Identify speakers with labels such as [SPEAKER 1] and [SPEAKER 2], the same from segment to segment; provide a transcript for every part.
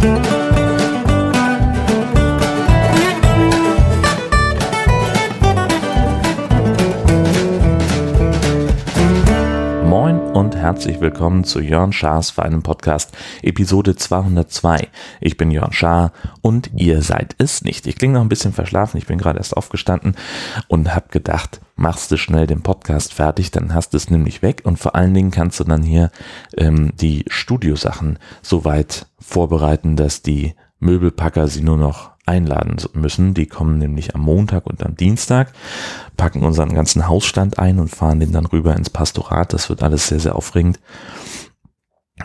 [SPEAKER 1] thank you herzlich willkommen zu Jörn Schars feinem Podcast, Episode 202. Ich bin Jörn Schaar und ihr seid es nicht. Ich klinge noch ein bisschen verschlafen, ich bin gerade erst aufgestanden und habe gedacht, machst du schnell den Podcast fertig, dann hast du es nämlich weg und vor allen Dingen kannst du dann hier ähm, die Studiosachen so weit vorbereiten, dass die Möbelpacker sie nur noch einladen müssen. Die kommen nämlich am Montag und am Dienstag, packen unseren ganzen Hausstand ein und fahren den dann rüber ins Pastorat. Das wird alles sehr, sehr aufregend.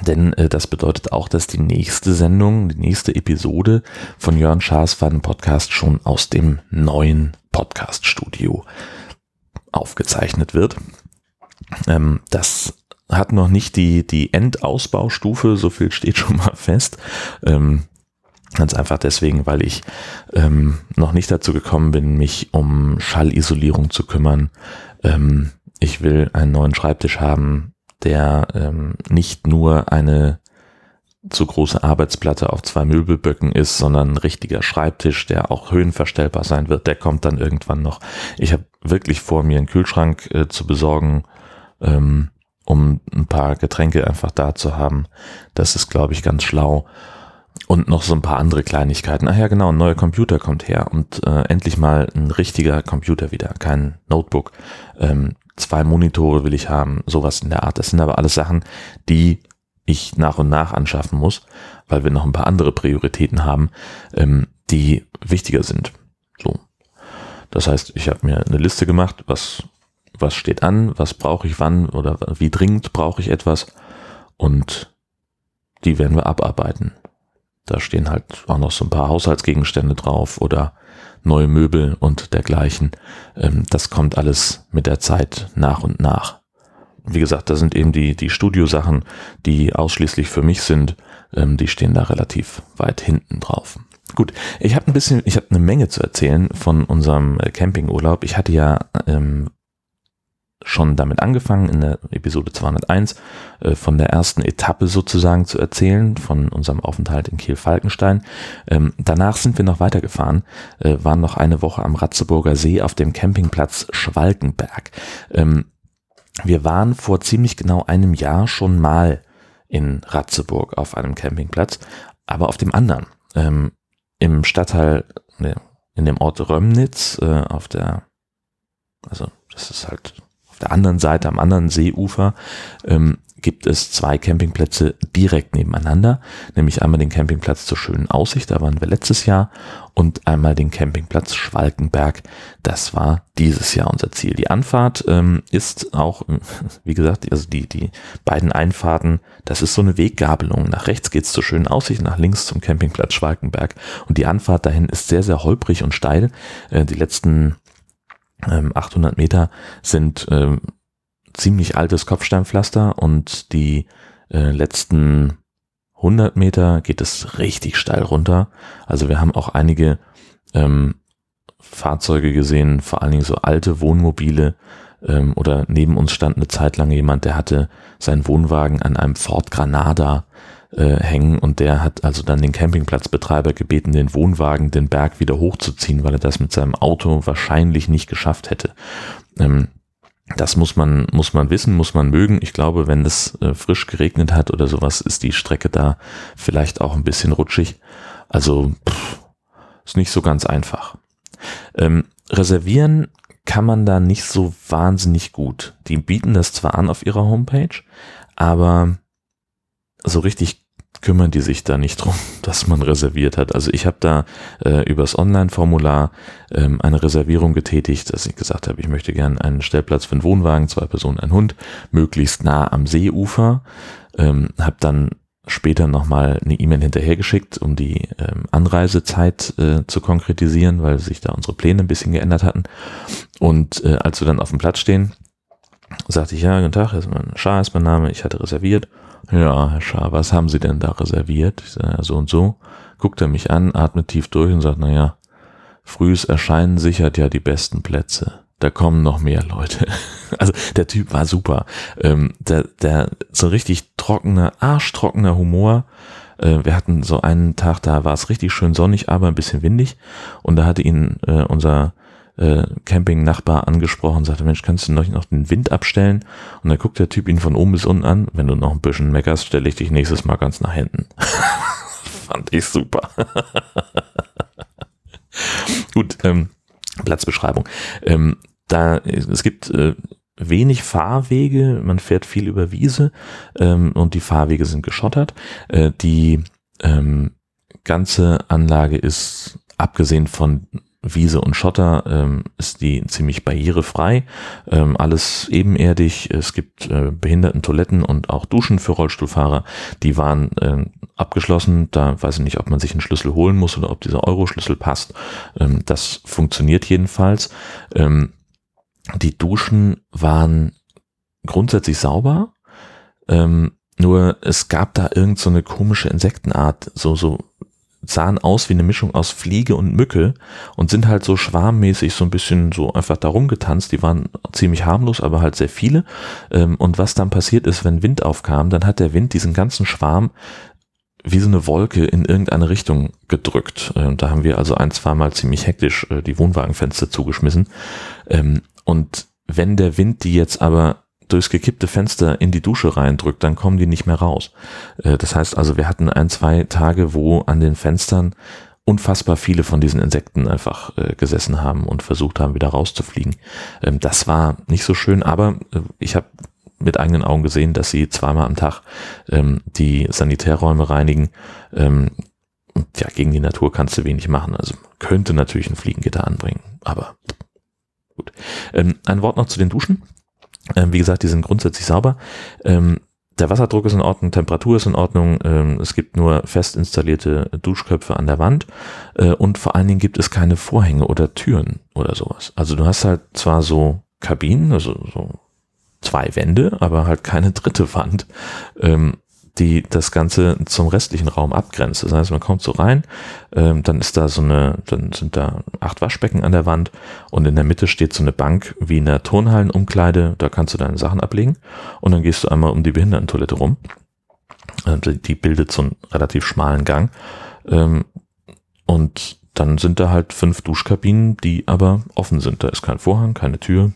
[SPEAKER 1] Denn äh, das bedeutet auch, dass die nächste Sendung, die nächste Episode von Jörn Schaas Faden Podcast schon aus dem neuen Podcast-Studio aufgezeichnet wird. Ähm, das hat noch nicht die, die Endausbaustufe, so viel steht schon mal fest. Ähm, Ganz einfach deswegen, weil ich ähm, noch nicht dazu gekommen bin, mich um Schallisolierung zu kümmern. Ähm, ich will einen neuen Schreibtisch haben, der ähm, nicht nur eine zu große Arbeitsplatte auf zwei Möbelböcken ist, sondern ein richtiger Schreibtisch, der auch höhenverstellbar sein wird. Der kommt dann irgendwann noch. Ich habe wirklich vor, mir einen Kühlschrank äh, zu besorgen, ähm, um ein paar Getränke einfach da zu haben. Das ist, glaube ich, ganz schlau. Und noch so ein paar andere Kleinigkeiten. Ach ja, genau, ein neuer Computer kommt her und äh, endlich mal ein richtiger Computer wieder, kein Notebook. Ähm, zwei Monitore will ich haben, sowas in der Art. Das sind aber alles Sachen, die ich nach und nach anschaffen muss, weil wir noch ein paar andere Prioritäten haben, ähm, die wichtiger sind. So. Das heißt, ich habe mir eine Liste gemacht, was, was steht an, was brauche ich wann oder wie dringend brauche ich etwas und die werden wir abarbeiten. Da stehen halt auch noch so ein paar Haushaltsgegenstände drauf oder neue Möbel und dergleichen. Ähm, das kommt alles mit der Zeit nach und nach. Wie gesagt, da sind eben die, die Studiosachen, die ausschließlich für mich sind, ähm, die stehen da relativ weit hinten drauf. Gut, ich habe ein bisschen, ich habe eine Menge zu erzählen von unserem Campingurlaub. Ich hatte ja ähm, schon damit angefangen, in der Episode 201 äh, von der ersten Etappe sozusagen zu erzählen, von unserem Aufenthalt in Kiel-Falkenstein. Ähm, danach sind wir noch weitergefahren, äh, waren noch eine Woche am Ratzeburger See auf dem Campingplatz Schwalkenberg. Ähm, wir waren vor ziemlich genau einem Jahr schon mal in Ratzeburg auf einem Campingplatz, aber auf dem anderen, ähm, im Stadtteil, ne, in dem Ort Römnitz, äh, auf der, also das ist halt auf der anderen Seite, am anderen Seeufer, ähm, gibt es zwei Campingplätze direkt nebeneinander, nämlich einmal den Campingplatz zur schönen Aussicht, da waren wir letztes Jahr, und einmal den Campingplatz Schwalkenberg, das war dieses Jahr unser Ziel. Die Anfahrt ähm, ist auch, wie gesagt, also die, die beiden Einfahrten, das ist so eine Weggabelung. Nach rechts geht's zur schönen Aussicht, nach links zum Campingplatz Schwalkenberg und die Anfahrt dahin ist sehr, sehr holprig und steil. Äh, die letzten 800 ähm, Meter sind ähm, ziemlich altes Kopfsteinpflaster und die äh, letzten 100 Meter geht es richtig steil runter. Also wir haben auch einige ähm, Fahrzeuge gesehen, vor allen Dingen so alte Wohnmobile ähm, oder neben uns stand eine Zeit lang jemand, der hatte seinen Wohnwagen an einem Ford Granada äh, hängen und der hat also dann den Campingplatzbetreiber gebeten, den Wohnwagen den Berg wieder hochzuziehen, weil er das mit seinem Auto wahrscheinlich nicht geschafft hätte. Ähm, das muss man, muss man wissen, muss man mögen. Ich glaube, wenn es äh, frisch geregnet hat oder sowas, ist die Strecke da vielleicht auch ein bisschen rutschig. Also pff, ist nicht so ganz einfach. Ähm, reservieren kann man da nicht so wahnsinnig gut. Die bieten das zwar an auf ihrer Homepage, aber so richtig kümmern die sich da nicht drum, dass man reserviert hat. Also ich habe da äh, übers Online-Formular ähm, eine Reservierung getätigt, dass ich gesagt habe, ich möchte gerne einen Stellplatz für einen Wohnwagen, zwei Personen, ein Hund, möglichst nah am Seeufer. Ähm, habe dann später nochmal eine E-Mail hinterhergeschickt, um die ähm, Anreisezeit äh, zu konkretisieren, weil sich da unsere Pläne ein bisschen geändert hatten. Und äh, als wir dann auf dem Platz stehen, sagte ich, ja, guten Tag, ist mein Schar ist mein Name, ich hatte reserviert. Ja, Herr Schaar, was haben Sie denn da reserviert? Ich sage, ja, so und so. Guckt er mich an, atmet tief durch und sagt, na ja, frühes Erscheinen sichert ja die besten Plätze. Da kommen noch mehr Leute. Also der Typ war super. Ähm, der, der so richtig trockener, arschtrockener Humor. Äh, wir hatten so einen Tag, da war es richtig schön sonnig, aber ein bisschen windig. Und da hatte ihn äh, unser äh, Camping-Nachbar angesprochen, sagte, Mensch, kannst du noch, noch den Wind abstellen? Und dann guckt der Typ ihn von oben bis unten an. Wenn du noch ein bisschen meckerst, stelle ich dich nächstes Mal ganz nach hinten. Fand ich super. Gut, ähm, Platzbeschreibung. Ähm, da, es gibt äh, wenig Fahrwege, man fährt viel über Wiese ähm, und die Fahrwege sind geschottert. Äh, die ähm, ganze Anlage ist, abgesehen von Wiese und Schotter, ähm, ist die ziemlich barrierefrei. Ähm, alles ebenerdig. Es gibt äh, Behindertentoiletten und auch Duschen für Rollstuhlfahrer. Die waren äh, abgeschlossen. Da weiß ich nicht, ob man sich einen Schlüssel holen muss oder ob dieser Euro-Schlüssel passt. Ähm, das funktioniert jedenfalls. Ähm, die Duschen waren grundsätzlich sauber. Ähm, nur es gab da irgend so eine komische Insektenart, so, so sahen aus wie eine Mischung aus Fliege und Mücke und sind halt so schwarmmäßig so ein bisschen so einfach da rumgetanzt. Die waren ziemlich harmlos, aber halt sehr viele. Ähm, und was dann passiert ist, wenn Wind aufkam, dann hat der Wind diesen ganzen Schwarm wie so eine Wolke in irgendeine Richtung gedrückt. Ähm, da haben wir also ein, zweimal ziemlich hektisch äh, die Wohnwagenfenster zugeschmissen. Ähm, und wenn der Wind die jetzt aber durchs gekippte Fenster in die Dusche reindrückt, dann kommen die nicht mehr raus. Äh, das heißt also, wir hatten ein, zwei Tage, wo an den Fenstern unfassbar viele von diesen Insekten einfach äh, gesessen haben und versucht haben, wieder rauszufliegen. Ähm, das war nicht so schön, aber äh, ich habe mit eigenen Augen gesehen, dass sie zweimal am Tag ähm, die Sanitärräume reinigen. Ähm, und ja, gegen die Natur kannst du wenig machen. Also könnte natürlich ein Fliegengitter anbringen, aber gut. Ähm, ein Wort noch zu den Duschen. Ähm, wie gesagt, die sind grundsätzlich sauber. Ähm, der Wasserdruck ist in Ordnung, Temperatur ist in Ordnung, ähm, es gibt nur fest installierte Duschköpfe an der Wand äh, und vor allen Dingen gibt es keine Vorhänge oder Türen oder sowas. Also du hast halt zwar so Kabinen, also so zwei Wände, aber halt keine dritte Wand. Ähm, die das Ganze zum restlichen Raum abgrenzt. Das heißt, man kommt so rein, ähm, dann ist da so eine, dann sind da acht Waschbecken an der Wand und in der Mitte steht so eine Bank wie in der Turnhallenumkleide, da kannst du deine Sachen ablegen und dann gehst du einmal um die Behindertentoilette rum. Die bildet so einen relativ schmalen Gang ähm, und dann sind da halt fünf Duschkabinen, die aber offen sind. Da ist kein Vorhang, keine Tür,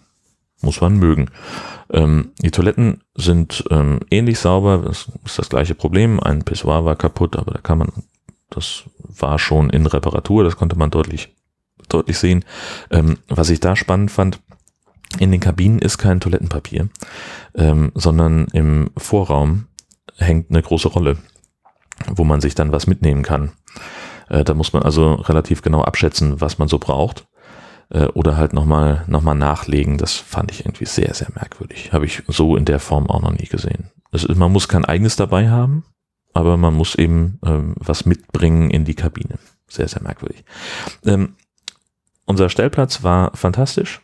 [SPEAKER 1] muss man mögen. Ähm, die Toiletten sind ähm, ähnlich sauber, das ist das gleiche Problem. Ein Pissoir war kaputt, aber da kann man, das war schon in Reparatur, das konnte man deutlich, deutlich sehen. Ähm, was ich da spannend fand, in den Kabinen ist kein Toilettenpapier, ähm, sondern im Vorraum hängt eine große Rolle, wo man sich dann was mitnehmen kann. Äh, da muss man also relativ genau abschätzen, was man so braucht äh, oder halt nochmal noch mal nachlegen. Das fand ich irgendwie sehr, sehr merkwürdig. Habe ich so in der Form auch noch nie gesehen. Ist, man muss kein eigenes dabei haben, aber man muss eben ähm, was mitbringen in die Kabine. Sehr, sehr merkwürdig. Ähm, unser Stellplatz war fantastisch.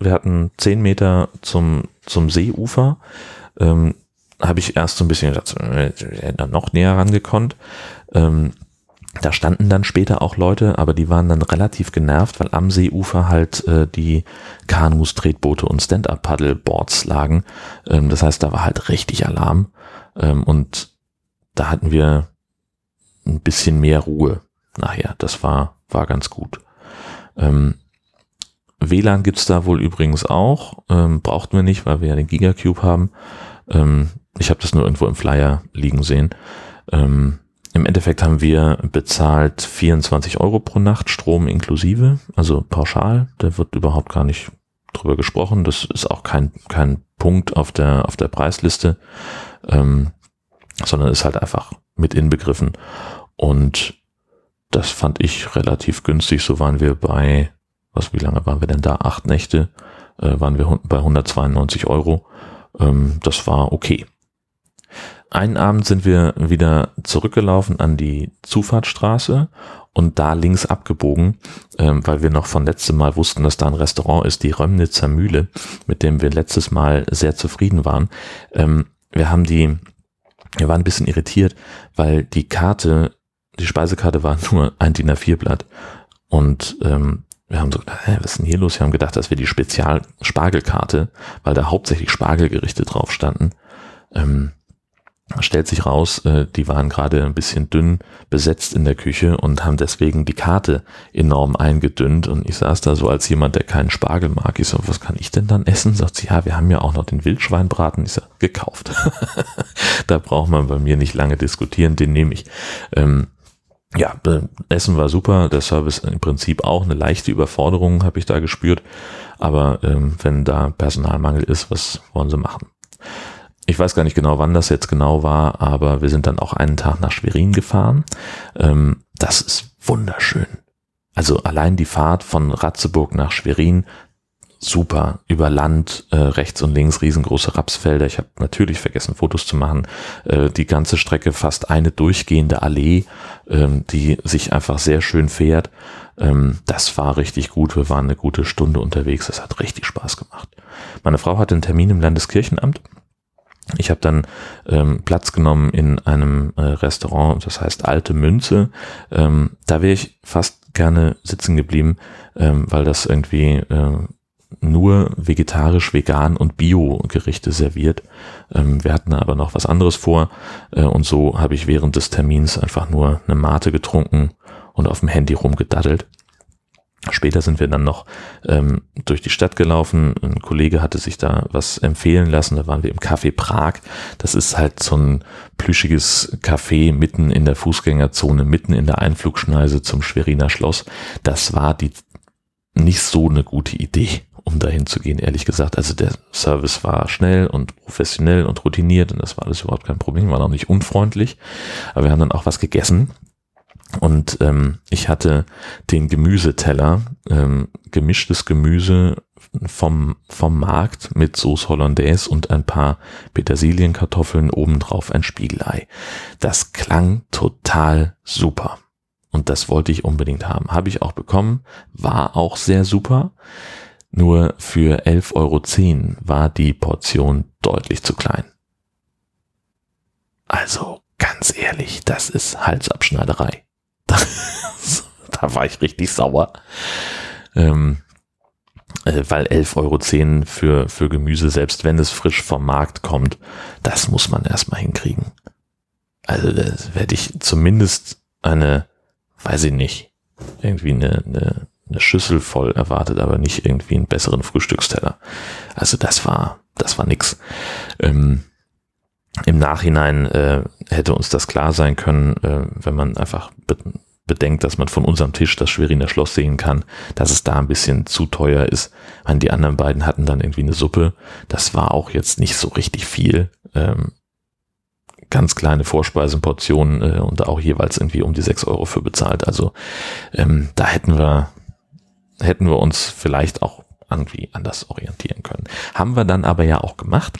[SPEAKER 1] Wir hatten zehn Meter zum, zum Seeufer. Ähm, habe ich erst so ein bisschen gedacht, äh, noch näher rangekonnt. Ähm, da standen dann später auch Leute, aber die waren dann relativ genervt, weil am Seeufer halt äh, die Kanus, Tretboote und Stand-Up-Paddleboards lagen. Ähm, das heißt, da war halt richtig Alarm. Ähm, und da hatten wir ein bisschen mehr Ruhe nachher. Das war, war ganz gut. Ähm, WLAN gibt's da wohl übrigens auch. Ähm, brauchten wir nicht, weil wir ja den Gigacube haben. Ähm, ich habe das nur irgendwo im Flyer liegen sehen. Ähm, im Endeffekt haben wir bezahlt 24 Euro pro Nacht, Strom inklusive, also pauschal. Da wird überhaupt gar nicht drüber gesprochen. Das ist auch kein, kein Punkt auf der, auf der Preisliste, ähm, sondern ist halt einfach mit inbegriffen. Und das fand ich relativ günstig. So waren wir bei, was, wie lange waren wir denn da? Acht Nächte, äh, waren wir bei 192 Euro. Ähm, das war okay. Einen Abend sind wir wieder zurückgelaufen an die Zufahrtsstraße und da links abgebogen, ähm, weil wir noch von letztem Mal wussten, dass da ein Restaurant ist, die Römnitzer Mühle, mit dem wir letztes Mal sehr zufrieden waren. Ähm, wir haben die, wir waren ein bisschen irritiert, weil die Karte, die Speisekarte war nur ein DIN A4-Blatt und ähm, wir haben so gedacht, hä, was ist denn hier los? Wir haben gedacht, das wäre die Spezial-Spargelkarte, weil da hauptsächlich Spargelgerichte drauf standen. Ähm, stellt sich raus, äh, die waren gerade ein bisschen dünn besetzt in der Küche und haben deswegen die Karte enorm eingedünnt. Und ich saß da so als jemand, der keinen Spargel mag. Ich so, was kann ich denn dann essen? Sagt sie, ja, wir haben ja auch noch den Wildschweinbraten. Ich so, gekauft. da braucht man bei mir nicht lange diskutieren, den nehme ich. Ähm, ja, Essen war super, der Service im Prinzip auch. Eine leichte Überforderung habe ich da gespürt. Aber ähm, wenn da Personalmangel ist, was wollen sie machen? Ich weiß gar nicht genau, wann das jetzt genau war, aber wir sind dann auch einen Tag nach Schwerin gefahren. Ähm, das ist wunderschön. Also allein die Fahrt von Ratzeburg nach Schwerin, super. Über Land, äh, rechts und links riesengroße Rapsfelder. Ich habe natürlich vergessen, Fotos zu machen. Äh, die ganze Strecke fast eine durchgehende Allee, ähm, die sich einfach sehr schön fährt. Ähm, das war richtig gut. Wir waren eine gute Stunde unterwegs. Das hat richtig Spaß gemacht. Meine Frau hatte einen Termin im Landeskirchenamt ich habe dann ähm, Platz genommen in einem äh, Restaurant, das heißt Alte Münze. Ähm, da wäre ich fast gerne sitzen geblieben, ähm, weil das irgendwie äh, nur vegetarisch, vegan und Bio-Gerichte serviert. Ähm, wir hatten aber noch was anderes vor äh, und so habe ich während des Termins einfach nur eine Mate getrunken und auf dem Handy rumgedaddelt. Später sind wir dann noch ähm, durch die Stadt gelaufen. Ein Kollege hatte sich da was empfehlen lassen. Da waren wir im Café Prag. Das ist halt so ein plüschiges Café mitten in der Fußgängerzone, mitten in der Einflugschneise zum Schweriner Schloss. Das war die nicht so eine gute Idee, um dahin zu gehen, ehrlich gesagt. Also der Service war schnell und professionell und routiniert und das war alles überhaupt kein Problem, war auch nicht unfreundlich. Aber wir haben dann auch was gegessen und ähm, ich hatte den Gemüseteller, ähm, gemischtes Gemüse vom, vom Markt mit Sauce Hollandaise und ein paar Petersilienkartoffeln, obendrauf ein Spiegelei. Das klang total super. Und das wollte ich unbedingt haben. Habe ich auch bekommen, war auch sehr super. Nur für 11,10 Euro war die Portion deutlich zu klein. Also ganz ehrlich, das ist Halsabschneiderei. da war ich richtig sauer. Ähm, äh, weil 11,10 Euro für, für Gemüse, selbst wenn es frisch vom Markt kommt, das muss man erstmal hinkriegen. Also das werde ich zumindest eine, weiß ich nicht, irgendwie eine, eine, eine Schüssel voll erwartet, aber nicht irgendwie einen besseren Frühstücksteller. Also das war, das war nix. Ähm, Nachhinein äh, hätte uns das klar sein können, äh, wenn man einfach be bedenkt, dass man von unserem Tisch das Schweriner Schloss sehen kann, dass es da ein bisschen zu teuer ist. Meine, die anderen beiden hatten dann irgendwie eine Suppe. Das war auch jetzt nicht so richtig viel. Ähm, ganz kleine Vorspeisenportionen äh, und auch jeweils irgendwie um die sechs Euro für bezahlt. Also ähm, da hätten wir, hätten wir uns vielleicht auch irgendwie anders orientieren können. Haben wir dann aber ja auch gemacht.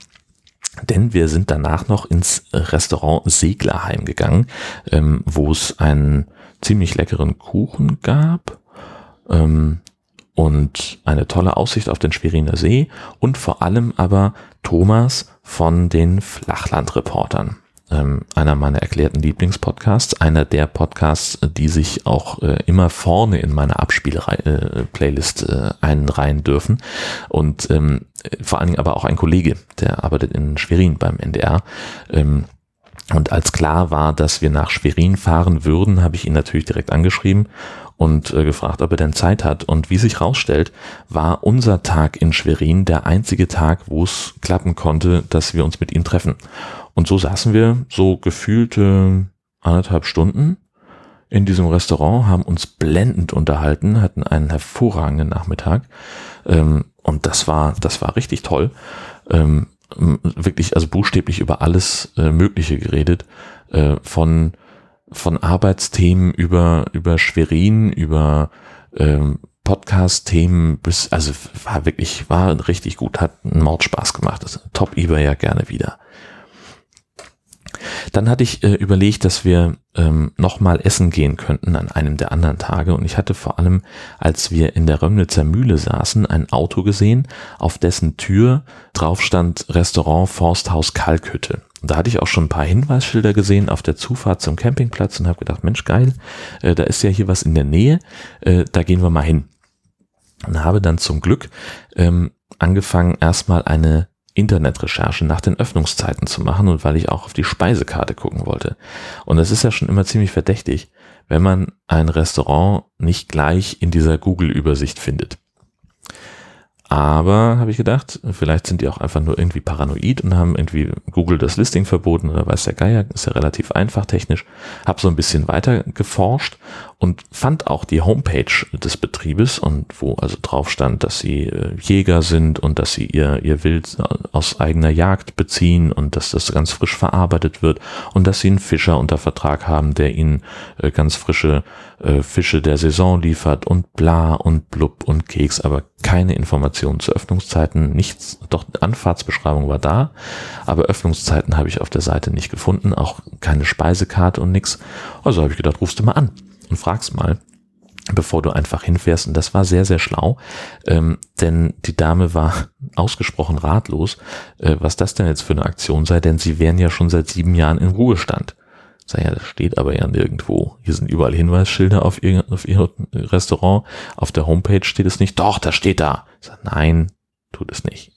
[SPEAKER 1] Denn wir sind danach noch ins Restaurant Seglerheim gegangen, ähm, wo es einen ziemlich leckeren Kuchen gab ähm, und eine tolle Aussicht auf den Schweriner See und vor allem aber Thomas von den Flachlandreportern ähm, einer meiner erklärten Lieblingspodcasts, einer der Podcasts, die sich auch äh, immer vorne in meine Abspiel-Playlist äh, einreihen dürfen. Und ähm, vor allen Dingen aber auch ein Kollege, der arbeitet in Schwerin beim NDR. Ähm, und als klar war, dass wir nach Schwerin fahren würden, habe ich ihn natürlich direkt angeschrieben und äh, gefragt, ob er denn Zeit hat. Und wie sich rausstellt, war unser Tag in Schwerin der einzige Tag, wo es klappen konnte, dass wir uns mit ihm treffen. Und so saßen wir so gefühlte anderthalb Stunden in diesem Restaurant, haben uns blendend unterhalten, hatten einen hervorragenden Nachmittag. Ähm, und das war, das war richtig toll. Ähm, wirklich, also buchstäblich über alles äh, Mögliche geredet. Äh, von, von Arbeitsthemen über, über Schwerin, über ähm, Podcast-Themen bis, also war wirklich, war richtig gut, hat einen Mordspaß gemacht. Das top eBay ja gerne wieder. Dann hatte ich äh, überlegt, dass wir ähm, nochmal essen gehen könnten an einem der anderen Tage. Und ich hatte vor allem, als wir in der Römnitzer Mühle saßen, ein Auto gesehen, auf dessen Tür drauf stand Restaurant Forsthaus Kalkhütte. Und da hatte ich auch schon ein paar Hinweisschilder gesehen auf der Zufahrt zum Campingplatz und habe gedacht, Mensch, geil, äh, da ist ja hier was in der Nähe, äh, da gehen wir mal hin. Und habe dann zum Glück ähm, angefangen, erstmal eine Internetrecherche nach den Öffnungszeiten zu machen und weil ich auch auf die Speisekarte gucken wollte. Und es ist ja schon immer ziemlich verdächtig, wenn man ein Restaurant nicht gleich in dieser Google-Übersicht findet. Aber, habe ich gedacht, vielleicht sind die auch einfach nur irgendwie paranoid und haben irgendwie Google das Listing verboten oder weiß der Geier, ist ja relativ einfach technisch. Hab so ein bisschen weiter geforscht und fand auch die Homepage des Betriebes und wo also drauf stand, dass sie äh, Jäger sind und dass sie ihr, ihr Wild aus eigener Jagd beziehen und dass das ganz frisch verarbeitet wird und dass sie einen Fischer unter Vertrag haben, der ihnen äh, ganz frische äh, Fische der Saison liefert und bla und blub und Keks, aber keine Informationen zu Öffnungszeiten, nichts, doch Anfahrtsbeschreibung war da, aber Öffnungszeiten habe ich auf der Seite nicht gefunden, auch keine Speisekarte und nix. Also habe ich gedacht, rufst du mal an und fragst mal, bevor du einfach hinfährst. Und das war sehr, sehr schlau, ähm, denn die Dame war ausgesprochen ratlos, äh, was das denn jetzt für eine Aktion sei, denn sie wären ja schon seit sieben Jahren in Ruhestand. Sag ja, das steht aber ja nirgendwo. Hier sind überall Hinweisschilder auf ihr, auf ihr Restaurant. Auf der Homepage steht es nicht. Doch, das steht da. Sag, nein, tut es nicht.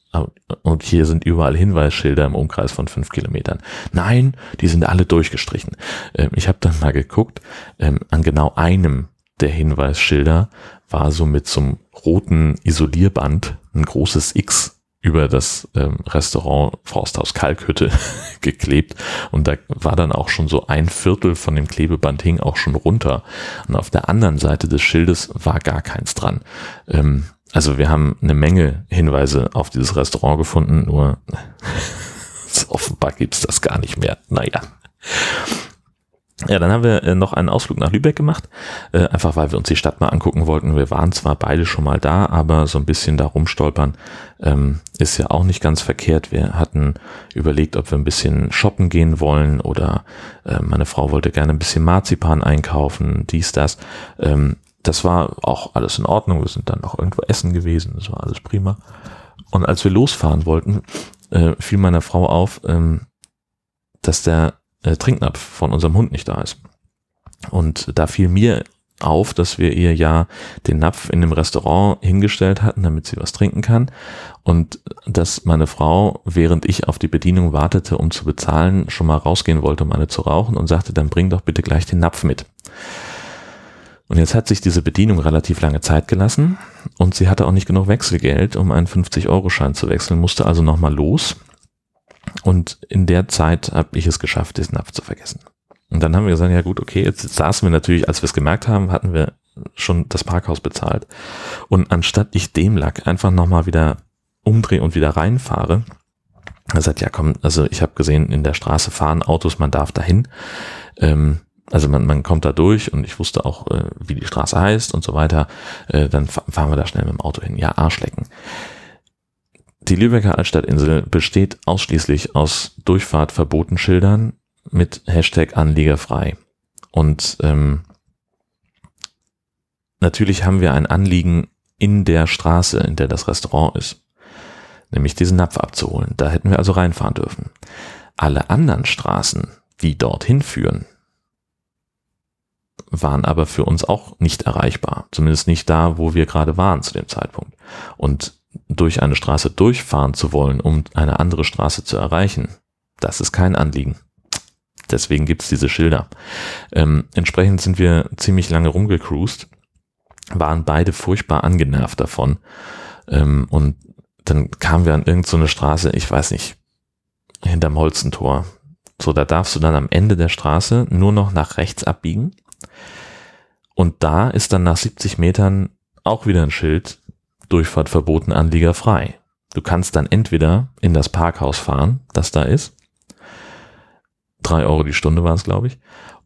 [SPEAKER 1] Und hier sind überall Hinweisschilder im Umkreis von fünf Kilometern. Nein, die sind alle durchgestrichen. Ähm, ich habe dann mal geguckt, ähm, an genau einem der Hinweisschilder war so mit so einem roten Isolierband ein großes X über das ähm, Restaurant Forsthaus Kalkhütte geklebt und da war dann auch schon so ein Viertel von dem Klebeband hing auch schon runter und auf der anderen Seite des Schildes war gar keins dran. Ähm, also wir haben eine Menge Hinweise auf dieses Restaurant gefunden, nur offenbar gibt's das gar nicht mehr. Naja. Ja, dann haben wir äh, noch einen Ausflug nach Lübeck gemacht, äh, einfach weil wir uns die Stadt mal angucken wollten. Wir waren zwar beide schon mal da, aber so ein bisschen da rumstolpern ähm, ist ja auch nicht ganz verkehrt. Wir hatten überlegt, ob wir ein bisschen shoppen gehen wollen oder äh, meine Frau wollte gerne ein bisschen Marzipan einkaufen, dies, das. Ähm, das war auch alles in Ordnung. Wir sind dann auch irgendwo essen gewesen, das war alles prima. Und als wir losfahren wollten, fiel meiner Frau auf, ähm, dass der äh, Trinknapf von unserem Hund nicht da ist. Und da fiel mir auf, dass wir ihr ja den Napf in dem Restaurant hingestellt hatten, damit sie was trinken kann. Und dass meine Frau, während ich auf die Bedienung wartete, um zu bezahlen, schon mal rausgehen wollte, um eine zu rauchen und sagte, dann bring doch bitte gleich den Napf mit. Und jetzt hat sich diese Bedienung relativ lange Zeit gelassen und sie hatte auch nicht genug Wechselgeld, um einen 50-Euro-Schein zu wechseln, musste also nochmal los und in der Zeit habe ich es geschafft, diesen Napf zu vergessen. Und dann haben wir gesagt, ja gut, okay, jetzt saßen wir natürlich, als wir es gemerkt haben, hatten wir schon das Parkhaus bezahlt. Und anstatt ich dem Lack einfach nochmal wieder umdrehe und wieder reinfahre, er sagt, ja komm, also ich habe gesehen, in der Straße fahren Autos, man darf dahin. Ähm, also man, man kommt da durch und ich wusste auch, äh, wie die Straße heißt und so weiter. Äh, dann fahren wir da schnell mit dem Auto hin. Ja, Arschlecken. Die Lübecker Altstadtinsel besteht ausschließlich aus Durchfahrtverbotenschildern mit Hashtag Anliegerfrei. Und ähm, natürlich haben wir ein Anliegen in der Straße, in der das Restaurant ist, nämlich diesen Napf abzuholen. Da hätten wir also reinfahren dürfen. Alle anderen Straßen, die dorthin führen, waren aber für uns auch nicht erreichbar. Zumindest nicht da, wo wir gerade waren zu dem Zeitpunkt. Und durch eine Straße durchfahren zu wollen, um eine andere Straße zu erreichen, das ist kein Anliegen. Deswegen gibt's diese Schilder. Ähm, entsprechend sind wir ziemlich lange rumgecruised, waren beide furchtbar angenervt davon. Ähm, und dann kamen wir an irgendeine so Straße, ich weiß nicht, hinterm Holzentor. So, da darfst du dann am Ende der Straße nur noch nach rechts abbiegen. Und da ist dann nach 70 Metern auch wieder ein Schild, Durchfahrt verboten, Anlieger frei. Du kannst dann entweder in das Parkhaus fahren, das da ist. Drei Euro die Stunde war es, glaube ich.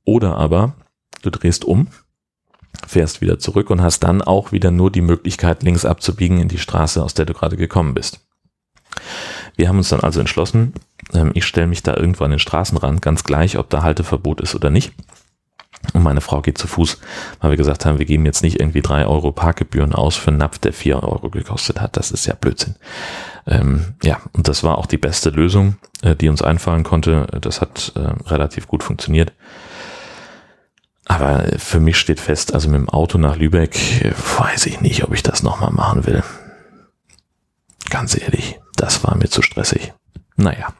[SPEAKER 1] Oder aber du drehst um, fährst wieder zurück und hast dann auch wieder nur die Möglichkeit, links abzubiegen in die Straße, aus der du gerade gekommen bist. Wir haben uns dann also entschlossen, ähm, ich stelle mich da irgendwo an den Straßenrand, ganz gleich, ob da Halteverbot ist oder nicht. Und meine Frau geht zu Fuß, weil wir gesagt haben, wir geben jetzt nicht irgendwie drei Euro Parkgebühren aus für einen Napf, der vier Euro gekostet hat. Das ist ja Blödsinn. Ähm, ja, und das war auch die beste Lösung, äh, die uns einfallen konnte. Das hat äh, relativ gut funktioniert. Aber für mich steht fest, also mit dem Auto nach Lübeck, weiß ich nicht, ob ich das nochmal machen will. Ganz ehrlich das war mir zu stressig. Naja.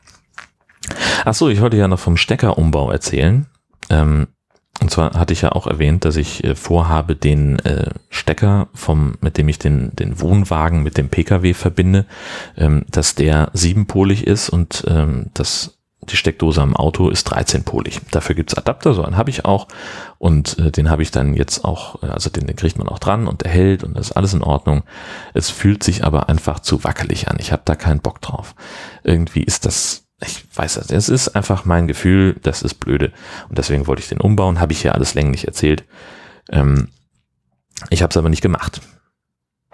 [SPEAKER 1] Ach so, ich wollte ja noch vom Steckerumbau erzählen. Ähm, und zwar hatte ich ja auch erwähnt, dass ich äh, vorhabe, den äh, Stecker vom, mit dem ich den, den Wohnwagen mit dem Pkw verbinde, ähm, dass der siebenpolig ist und ähm, dass die Steckdose am Auto ist 13-polig. Dafür gibt's Adapter, so einen habe ich auch. Und äh, den habe ich dann jetzt auch, äh, also den, den kriegt man auch dran und der hält und das ist alles in Ordnung. Es fühlt sich aber einfach zu wackelig an. Ich habe da keinen Bock drauf. Irgendwie ist das ich weiß es, es ist einfach mein Gefühl, das ist blöde. Und deswegen wollte ich den umbauen, habe ich ja alles länglich erzählt. Ähm, ich habe es aber nicht gemacht.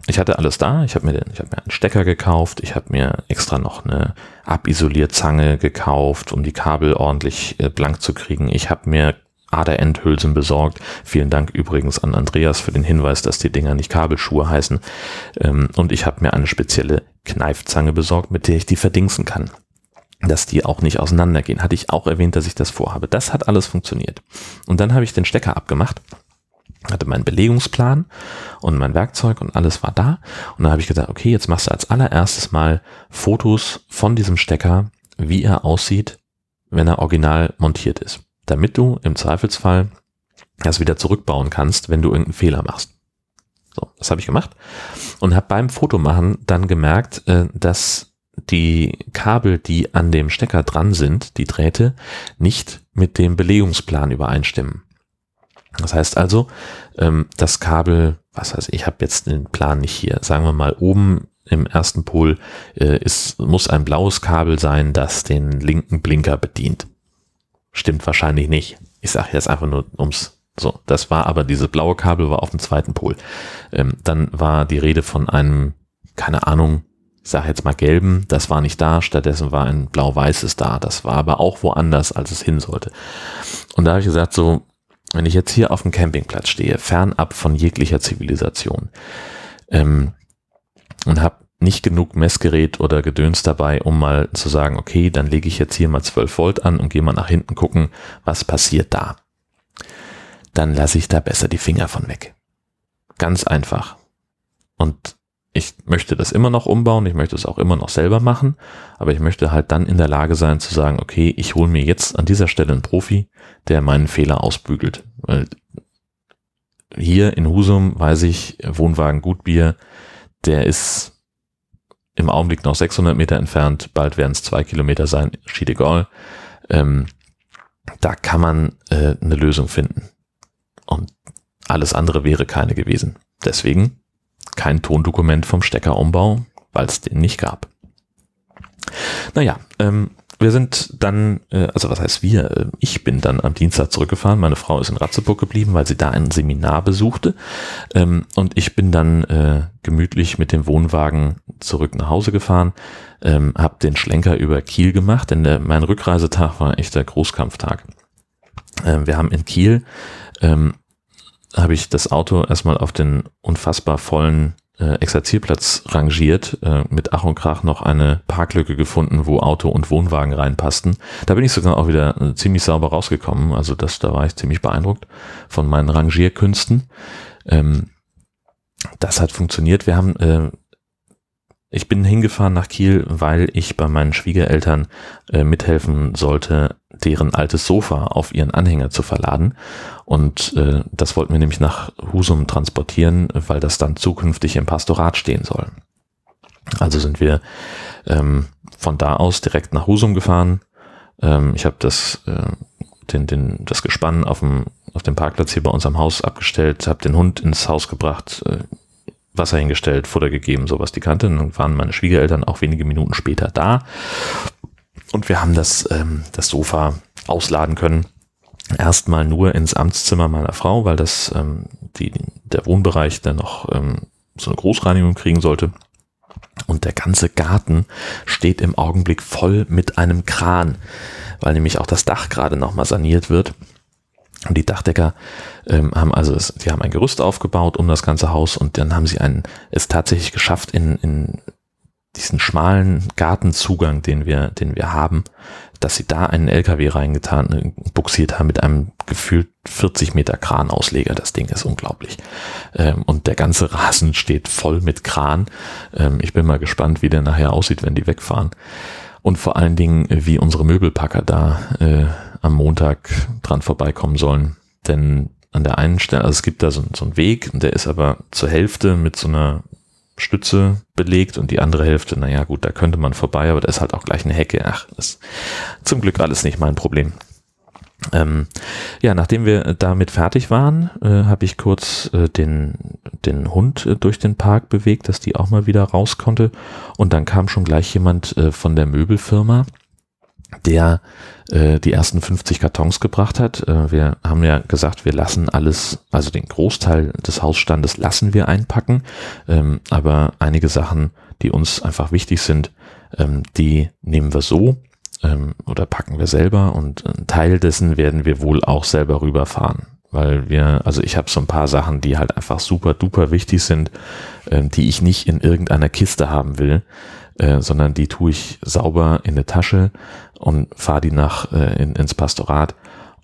[SPEAKER 1] Ich hatte alles da, ich habe mir, den, ich hab mir einen Stecker gekauft, ich habe mir extra noch eine Abisolierzange gekauft, um die Kabel ordentlich äh, blank zu kriegen. Ich habe mir Aderendhülsen besorgt. Vielen Dank übrigens an Andreas für den Hinweis, dass die Dinger nicht Kabelschuhe heißen. Ähm, und ich habe mir eine spezielle Kneifzange besorgt, mit der ich die verdingsen kann dass die auch nicht auseinandergehen. Hatte ich auch erwähnt, dass ich das vorhabe. Das hat alles funktioniert. Und dann habe ich den Stecker abgemacht, hatte meinen Belegungsplan und mein Werkzeug und alles war da. Und dann habe ich gesagt, okay, jetzt machst du als allererstes mal Fotos von diesem Stecker, wie er aussieht, wenn er original montiert ist. Damit du im Zweifelsfall das wieder zurückbauen kannst, wenn du irgendeinen Fehler machst. So, das habe ich gemacht und habe beim Fotomachen dann gemerkt, äh, dass die Kabel, die an dem Stecker dran sind, die Drähte, nicht mit dem Belegungsplan übereinstimmen. Das heißt also, ähm, das Kabel, was heißt, ich habe jetzt den Plan nicht hier, sagen wir mal oben im ersten Pol äh, ist, muss ein blaues Kabel sein, das den linken Blinker bedient. Stimmt wahrscheinlich nicht. Ich sage jetzt einfach nur ums so, das war aber dieses blaue Kabel war auf dem zweiten Pol. Ähm, dann war die Rede von einem, keine Ahnung, ich sage jetzt mal gelben, das war nicht da, stattdessen war ein blau-weißes da. Das war aber auch woanders, als es hin sollte. Und da habe ich gesagt, so, wenn ich jetzt hier auf dem Campingplatz stehe, fernab von jeglicher Zivilisation, ähm, und habe nicht genug Messgerät oder Gedöns dabei, um mal zu sagen, okay, dann lege ich jetzt hier mal 12 Volt an und gehe mal nach hinten gucken, was passiert da. Dann lasse ich da besser die Finger von weg. Ganz einfach. Und ich möchte das immer noch umbauen, ich möchte es auch immer noch selber machen, aber ich möchte halt dann in der Lage sein zu sagen, okay, ich hole mir jetzt an dieser Stelle einen Profi, der meinen Fehler ausbügelt. Weil hier in Husum weiß ich, Wohnwagen Gutbier, der ist im Augenblick noch 600 Meter entfernt, bald werden es zwei Kilometer sein, schied egal. Ähm, da kann man äh, eine Lösung finden. Und alles andere wäre keine gewesen. Deswegen kein Tondokument vom Steckeraumbau, weil es den nicht gab. Naja, ähm, wir sind dann, äh, also was heißt wir? Äh, ich bin dann am Dienstag zurückgefahren. Meine Frau ist in Ratzeburg geblieben, weil sie da ein Seminar besuchte. Ähm, und ich bin dann äh, gemütlich mit dem Wohnwagen zurück nach Hause gefahren, ähm, habe den Schlenker über Kiel gemacht, denn der, mein Rückreisetag war echt der Großkampftag. Ähm, wir haben in Kiel ähm, habe ich das Auto erstmal auf den unfassbar vollen äh, Exerzierplatz rangiert, äh, mit Ach und Krach noch eine Parklücke gefunden, wo Auto und Wohnwagen reinpassten. Da bin ich sogar auch wieder äh, ziemlich sauber rausgekommen. Also das, da war ich ziemlich beeindruckt von meinen Rangierkünsten. Ähm, das hat funktioniert. Wir haben äh, ich bin hingefahren nach Kiel, weil ich bei meinen Schwiegereltern äh, mithelfen sollte, deren altes Sofa auf ihren Anhänger zu verladen. Und äh, das wollten wir nämlich nach Husum transportieren, weil das dann zukünftig im Pastorat stehen soll. Also sind wir ähm, von da aus direkt nach Husum gefahren. Ähm, ich habe das, äh, den, den, das Gespann auf dem, auf dem Parkplatz hier bei uns am Haus abgestellt, habe den Hund ins Haus gebracht, äh, Wasser hingestellt, Futter gegeben, sowas die Kante. Dann waren meine Schwiegereltern auch wenige Minuten später da. Und wir haben das, ähm, das Sofa ausladen können. Erstmal nur ins Amtszimmer meiner Frau, weil das ähm, die, der Wohnbereich dann noch ähm, so eine Großreinigung kriegen sollte. Und der ganze Garten steht im Augenblick voll mit einem Kran, weil nämlich auch das Dach gerade nochmal saniert wird. Und die Dachdecker ähm, haben also, es, die haben ein Gerüst aufgebaut um das ganze Haus und dann haben sie einen, es tatsächlich geschafft, in, in diesen schmalen Gartenzugang, den wir, den wir haben, dass sie da einen LKW reingetan, äh, buxiert haben mit einem gefühlt 40 Meter Kranausleger. Das Ding ist unglaublich. Ähm, und der ganze Rasen steht voll mit Kran. Ähm, ich bin mal gespannt, wie der nachher aussieht, wenn die wegfahren. Und vor allen Dingen, wie unsere Möbelpacker da äh, am Montag dran vorbeikommen sollen. Denn an der einen Stelle, also es gibt da so, so einen Weg, der ist aber zur Hälfte mit so einer Stütze belegt und die andere Hälfte, naja gut, da könnte man vorbei, aber da ist halt auch gleich eine Hecke. Ach, ist zum Glück alles nicht mein Problem. Ähm, ja, nachdem wir damit fertig waren, äh, habe ich kurz äh, den, den Hund äh, durch den Park bewegt, dass die auch mal wieder raus konnte. Und dann kam schon gleich jemand äh, von der Möbelfirma, der äh, die ersten 50 Kartons gebracht hat. Äh, wir haben ja gesagt, wir lassen alles, also den Großteil des Hausstandes lassen wir einpacken, ähm, aber einige Sachen, die uns einfach wichtig sind, ähm, die nehmen wir so ähm, oder packen wir selber und ein Teil dessen werden wir wohl auch selber rüberfahren. Weil wir, also ich habe so ein paar Sachen, die halt einfach super duper wichtig sind, ähm, die ich nicht in irgendeiner Kiste haben will, äh, sondern die tue ich sauber in eine Tasche und fahre die nach äh, in, ins Pastorat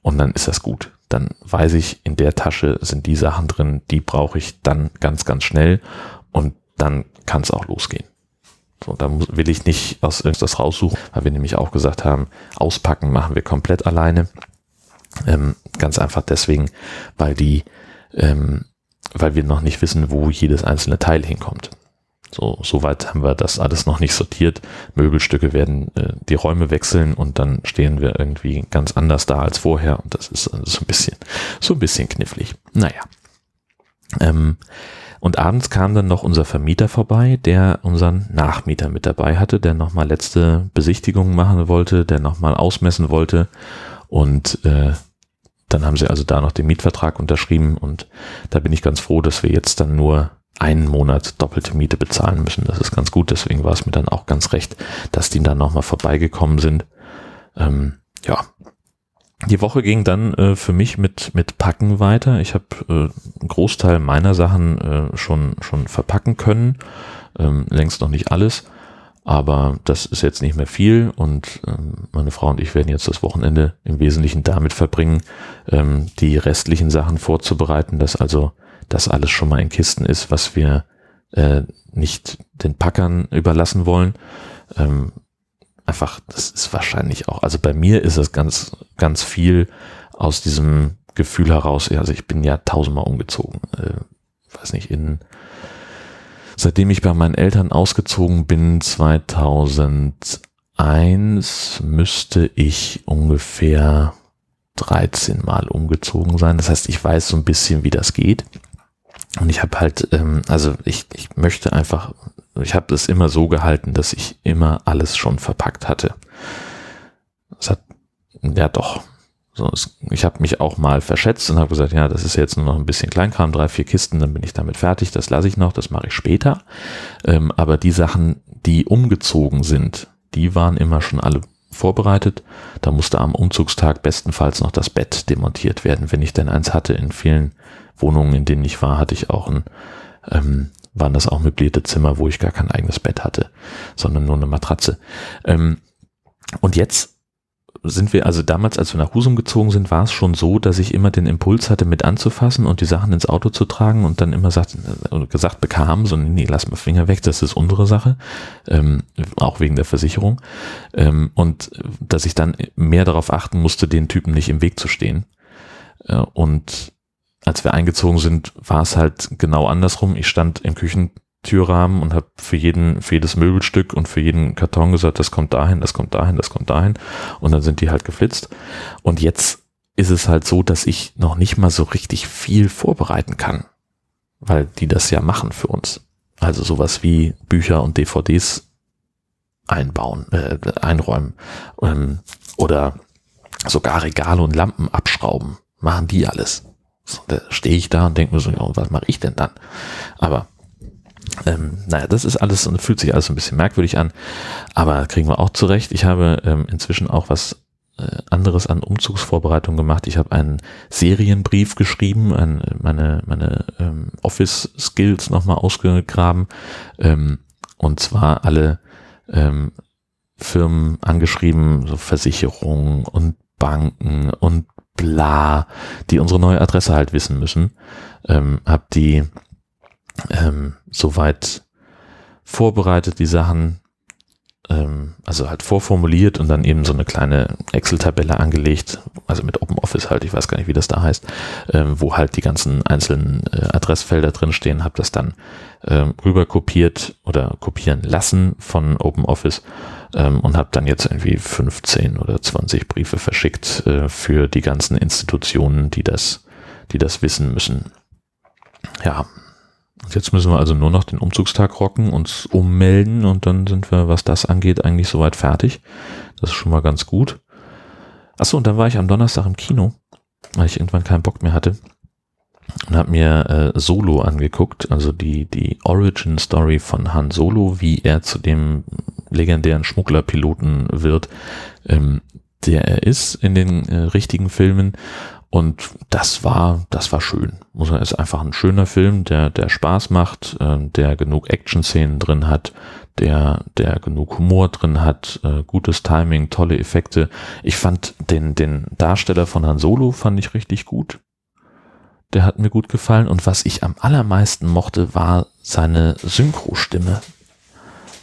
[SPEAKER 1] und dann ist das gut. Dann weiß ich, in der Tasche sind die Sachen drin, die brauche ich dann ganz, ganz schnell und dann kann es auch losgehen. So, da will ich nicht aus irgendwas raussuchen, weil wir nämlich auch gesagt haben, auspacken machen wir komplett alleine. Ähm, ganz einfach deswegen, weil die, ähm, weil wir noch nicht wissen, wo jedes einzelne Teil hinkommt. So, soweit haben wir das alles noch nicht sortiert. Möbelstücke werden äh, die Räume wechseln und dann stehen wir irgendwie ganz anders da als vorher und das ist also so ein bisschen, so ein bisschen knifflig. Naja. Ähm, und abends kam dann noch unser Vermieter vorbei, der unseren Nachmieter mit dabei hatte, der nochmal letzte Besichtigungen machen wollte, der nochmal ausmessen wollte. Und äh, dann haben sie also da noch den Mietvertrag unterschrieben und da bin ich ganz froh, dass wir jetzt dann nur einen Monat doppelte Miete bezahlen müssen. Das ist ganz gut, deswegen war es mir dann auch ganz recht, dass die dann nochmal vorbeigekommen sind. Ähm, ja, die Woche ging dann äh, für mich mit, mit Packen weiter. Ich habe äh, einen Großteil meiner Sachen äh, schon, schon verpacken können. Ähm, längst noch nicht alles. Aber das ist jetzt nicht mehr viel und ähm, meine Frau und ich werden jetzt das Wochenende im Wesentlichen damit verbringen, ähm, die restlichen Sachen vorzubereiten, dass also das alles schon mal in Kisten ist, was wir äh, nicht den Packern überlassen wollen. Ähm, einfach, das ist wahrscheinlich auch, also bei mir ist es ganz, ganz viel aus diesem Gefühl heraus, also ich bin ja tausendmal umgezogen, äh, weiß nicht, in, seitdem ich bei meinen Eltern ausgezogen bin, 2001, müsste ich ungefähr 13 Mal umgezogen sein. Das heißt, ich weiß so ein bisschen, wie das geht. Und ich habe halt, ähm, also ich, ich möchte einfach ich habe das immer so gehalten, dass ich immer alles schon verpackt hatte. Das hat, ja doch. So, es, ich habe mich auch mal verschätzt und habe gesagt, ja, das ist jetzt nur noch ein bisschen Kleinkram, drei, vier Kisten, dann bin ich damit fertig, das lasse ich noch, das mache ich später. Ähm, aber die Sachen, die umgezogen sind, die waren immer schon alle vorbereitet. Da musste am Umzugstag bestenfalls noch das Bett demontiert werden, wenn ich denn eins hatte. In vielen Wohnungen, in denen ich war, hatte ich auch ein ähm, waren das auch möblierte Zimmer, wo ich gar kein eigenes Bett hatte, sondern nur eine Matratze. Ähm, und jetzt sind wir, also damals, als wir nach Husum gezogen sind, war es schon so, dass ich immer den Impuls hatte, mit anzufassen und die Sachen ins Auto zu tragen und dann immer sagt, äh, gesagt bekam, so, nee, lass mal Finger weg, das ist unsere Sache, ähm, auch wegen der Versicherung. Ähm, und dass ich dann mehr darauf achten musste, den Typen nicht im Weg zu stehen. Äh, und als wir eingezogen sind, war es halt genau andersrum. Ich stand im Küchentürrahmen und habe für jeden, für jedes Möbelstück und für jeden Karton gesagt, das kommt dahin, das kommt dahin, das kommt dahin. Und dann sind die halt geflitzt. Und jetzt ist es halt so, dass ich noch nicht mal so richtig viel vorbereiten kann, weil die das ja machen für uns. Also sowas wie Bücher und DVDs einbauen, äh, einräumen ähm, oder sogar Regale und Lampen abschrauben, machen die alles. So, da stehe ich da und denke mir so, ja, was mache ich denn dann? Aber ähm, naja, das ist alles und fühlt sich alles ein bisschen merkwürdig an, aber kriegen wir auch zurecht. Ich habe ähm, inzwischen auch was äh, anderes an Umzugsvorbereitung gemacht. Ich habe einen Serienbrief geschrieben, ein, meine, meine ähm, Office-Skills nochmal ausgegraben ähm, und zwar alle ähm, Firmen angeschrieben, so Versicherungen und Banken und bla, die unsere neue Adresse halt wissen müssen. Ähm, hab die ähm, soweit vorbereitet, die Sachen, ähm, also halt vorformuliert und dann eben so eine kleine Excel-Tabelle angelegt, also mit OpenOffice halt, ich weiß gar nicht, wie das da heißt, ähm, wo halt die ganzen einzelnen äh, Adressfelder drinstehen, habe das dann ähm, rüber kopiert oder kopieren lassen von OpenOffice ähm, und habe dann jetzt irgendwie 15 oder 20 Briefe verschickt äh, für die ganzen Institutionen, die das, die das wissen müssen. Ja, Jetzt müssen wir also nur noch den Umzugstag rocken, uns ummelden und dann sind wir, was das angeht, eigentlich soweit fertig. Das ist schon mal ganz gut. Achso, und dann war ich am Donnerstag im Kino, weil ich irgendwann keinen Bock mehr hatte und habe mir äh, Solo angeguckt, also die, die Origin Story von Han Solo, wie er zu dem legendären Schmugglerpiloten wird, ähm, der er ist in den äh, richtigen Filmen und das war, das war schön. Muss man, ist einfach ein schöner Film, der, der Spaß macht, äh, der genug Action-Szenen drin hat, der, der genug Humor drin hat, äh, gutes Timing, tolle Effekte. Ich fand den, den Darsteller von Han Solo fand ich richtig gut. Der hat mir gut gefallen. Und was ich am allermeisten mochte, war seine Synchro-Stimme.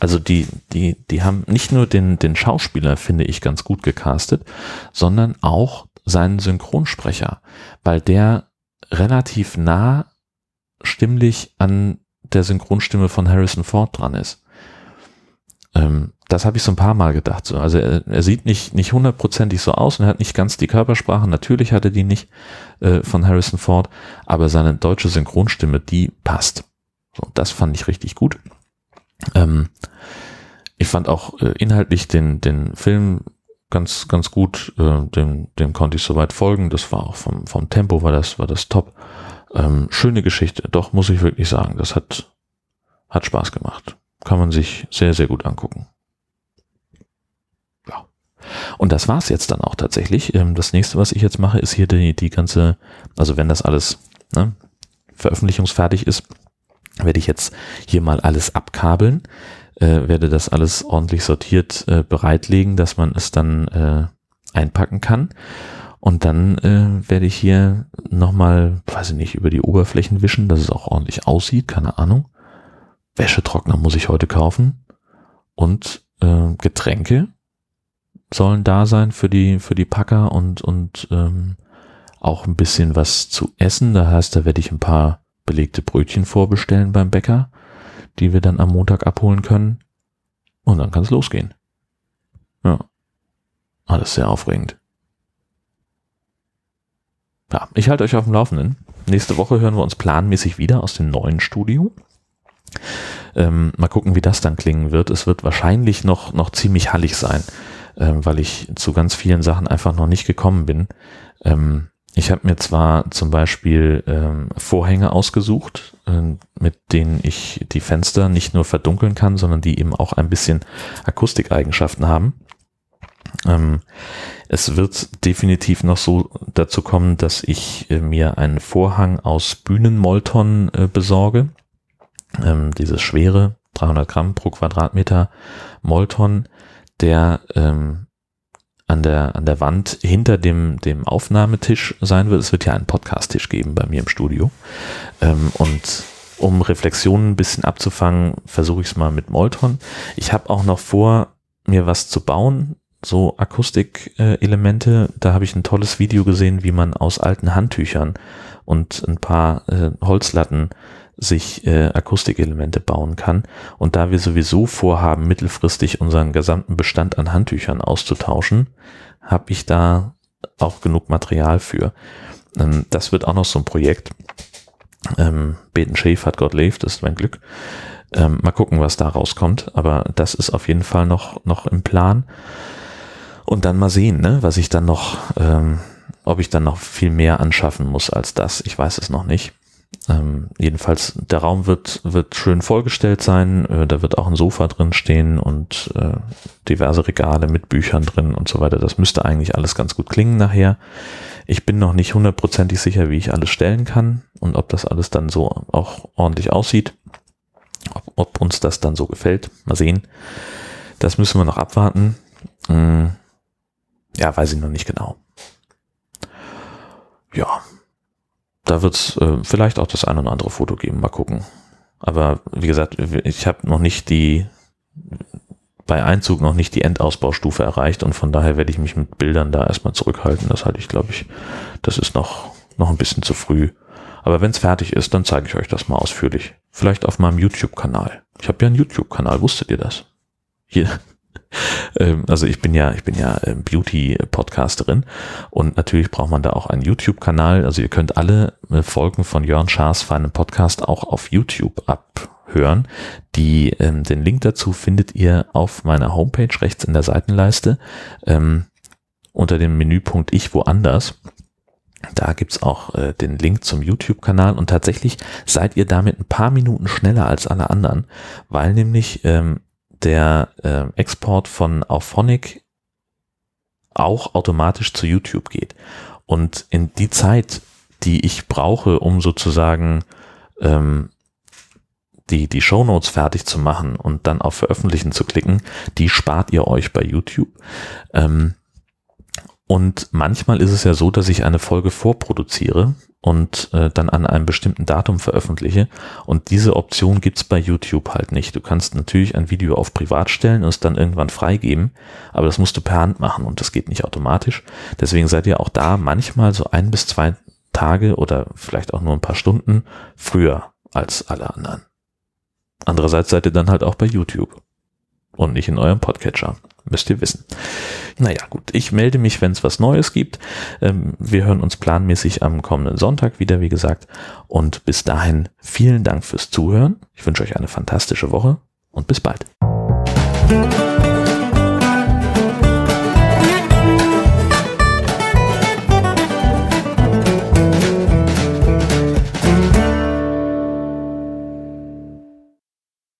[SPEAKER 1] Also die, die, die haben nicht nur den, den Schauspieler, finde ich, ganz gut gecastet, sondern auch seinen Synchronsprecher, weil der relativ nah stimmlich an der Synchronstimme von Harrison Ford dran ist. Ähm, das habe ich so ein paar Mal gedacht. So. Also er, er, sieht nicht nicht hundertprozentig so aus und er hat nicht ganz die Körpersprache. Natürlich hat er die nicht äh, von Harrison Ford, aber seine deutsche Synchronstimme, die passt. So, das fand ich richtig gut. Ähm, ich fand auch äh, inhaltlich den den Film ganz, ganz gut. Äh, dem, dem konnte ich soweit folgen. Das war auch vom, vom Tempo war das, war das top. Ähm, schöne Geschichte. Doch, muss ich wirklich sagen. Das hat, hat Spaß gemacht. Kann man sich sehr, sehr gut angucken. Ja. Und das war's jetzt dann auch tatsächlich. Ähm, das nächste, was ich jetzt mache, ist hier die, die ganze, also wenn das alles ne, veröffentlichungsfertig ist, werde ich jetzt hier mal alles abkabeln äh, werde das alles ordentlich sortiert äh, bereitlegen, dass man es dann äh, einpacken kann. Und dann äh, werde ich hier nochmal, weiß ich nicht, über die Oberflächen wischen, dass es auch ordentlich aussieht, keine Ahnung. Wäschetrockner muss ich heute kaufen. Und äh, Getränke sollen da sein für die, für die Packer und, und ähm, auch ein bisschen was zu essen. Da heißt, da werde ich ein paar belegte Brötchen vorbestellen beim Bäcker die wir dann am Montag abholen können. Und dann kann es losgehen. Ja. Alles sehr aufregend. Ja, ich halte euch auf dem Laufenden. Nächste Woche hören wir uns planmäßig wieder aus dem neuen Studio. Ähm, mal gucken, wie das dann klingen wird. Es wird wahrscheinlich noch, noch ziemlich hallig sein, äh, weil ich zu ganz vielen Sachen einfach noch nicht gekommen bin. Ähm, ich habe mir zwar zum Beispiel ähm, Vorhänge ausgesucht, äh, mit denen ich die Fenster nicht nur verdunkeln kann, sondern die eben auch ein bisschen Akustikeigenschaften haben. Ähm, es wird definitiv noch so dazu kommen, dass ich äh, mir einen Vorhang aus Bühnenmolton äh, besorge. Ähm, dieses schwere 300 Gramm pro Quadratmeter Molton, der ähm, an der, an der Wand hinter dem, dem Aufnahmetisch sein wird. Es wird ja einen Podcast-Tisch geben bei mir im Studio. Ähm, und um Reflexionen ein bisschen abzufangen, versuche ich es mal mit Molton. Ich habe auch noch vor, mir was zu bauen, so Akustikelemente. Äh, da habe ich ein tolles Video gesehen, wie man aus alten Handtüchern und ein paar äh, Holzlatten sich äh, Akustikelemente bauen kann. Und da wir sowieso vorhaben, mittelfristig unseren gesamten Bestand an Handtüchern auszutauschen, habe ich da auch genug Material für. Ähm, das wird auch noch so ein Projekt. Ähm, Beten Schäf hat Gott lebt, ist mein Glück. Ähm, mal gucken, was da rauskommt. Aber das ist auf jeden Fall noch, noch im Plan. Und dann mal sehen, ne, was ich dann noch, ähm, ob ich dann noch viel mehr anschaffen muss als das. Ich weiß es noch nicht. Ähm, jedenfalls, der Raum wird, wird schön vollgestellt sein. Äh, da wird auch ein Sofa drin stehen und äh, diverse Regale mit Büchern drin und so weiter. Das müsste eigentlich alles ganz gut klingen nachher. Ich bin noch nicht hundertprozentig sicher, wie ich alles stellen kann und ob das alles dann so auch ordentlich aussieht. Ob, ob uns das dann so gefällt. Mal sehen. Das müssen wir noch abwarten. Hm, ja, weiß ich noch nicht genau. Ja, da wird es äh, vielleicht auch das ein oder andere Foto geben. Mal gucken. Aber wie gesagt, ich habe noch nicht die bei Einzug noch nicht die Endausbaustufe erreicht und von daher werde ich mich mit Bildern da erstmal zurückhalten. Das halte ich, glaube ich, das ist noch, noch ein bisschen zu früh. Aber wenn es fertig ist, dann zeige ich euch das mal ausführlich. Vielleicht auf meinem YouTube-Kanal. Ich habe ja einen YouTube-Kanal, wusstet ihr das? Hier. Ähm, also ich bin ja, ich bin ja ähm, Beauty-Podcasterin und natürlich braucht man da auch einen YouTube-Kanal. Also ihr könnt alle äh, Folgen von Jörn Schaas feinem Podcast auch auf YouTube abhören. Die, ähm, den Link dazu findet ihr auf meiner Homepage rechts in der Seitenleiste ähm, unter dem Menüpunkt Ich woanders. Da gibt's auch äh, den Link zum YouTube-Kanal und tatsächlich seid ihr damit ein paar Minuten schneller als alle anderen, weil nämlich ähm, der äh, Export von Auphonic auch automatisch zu YouTube geht. Und in die Zeit, die ich brauche, um sozusagen ähm, die, die Shownotes fertig zu machen und dann auf Veröffentlichen zu klicken, die spart ihr euch bei YouTube. Ähm, und manchmal ist es ja so, dass ich eine Folge vorproduziere und äh, dann an einem bestimmten Datum veröffentliche. Und diese Option gibt's bei YouTube halt nicht. Du kannst natürlich ein Video auf privat stellen und es dann irgendwann freigeben, aber das musst du per Hand machen und das geht nicht automatisch. Deswegen seid ihr auch da manchmal so ein bis zwei Tage oder vielleicht auch nur ein paar Stunden früher als alle anderen. Andererseits seid ihr dann halt auch bei YouTube und nicht in eurem Podcatcher. Müsst ihr wissen. Naja, gut. Ich melde mich, wenn es was Neues gibt. Ähm, wir hören uns planmäßig am kommenden Sonntag wieder, wie gesagt. Und bis dahin vielen Dank fürs Zuhören. Ich wünsche euch eine fantastische Woche und bis bald.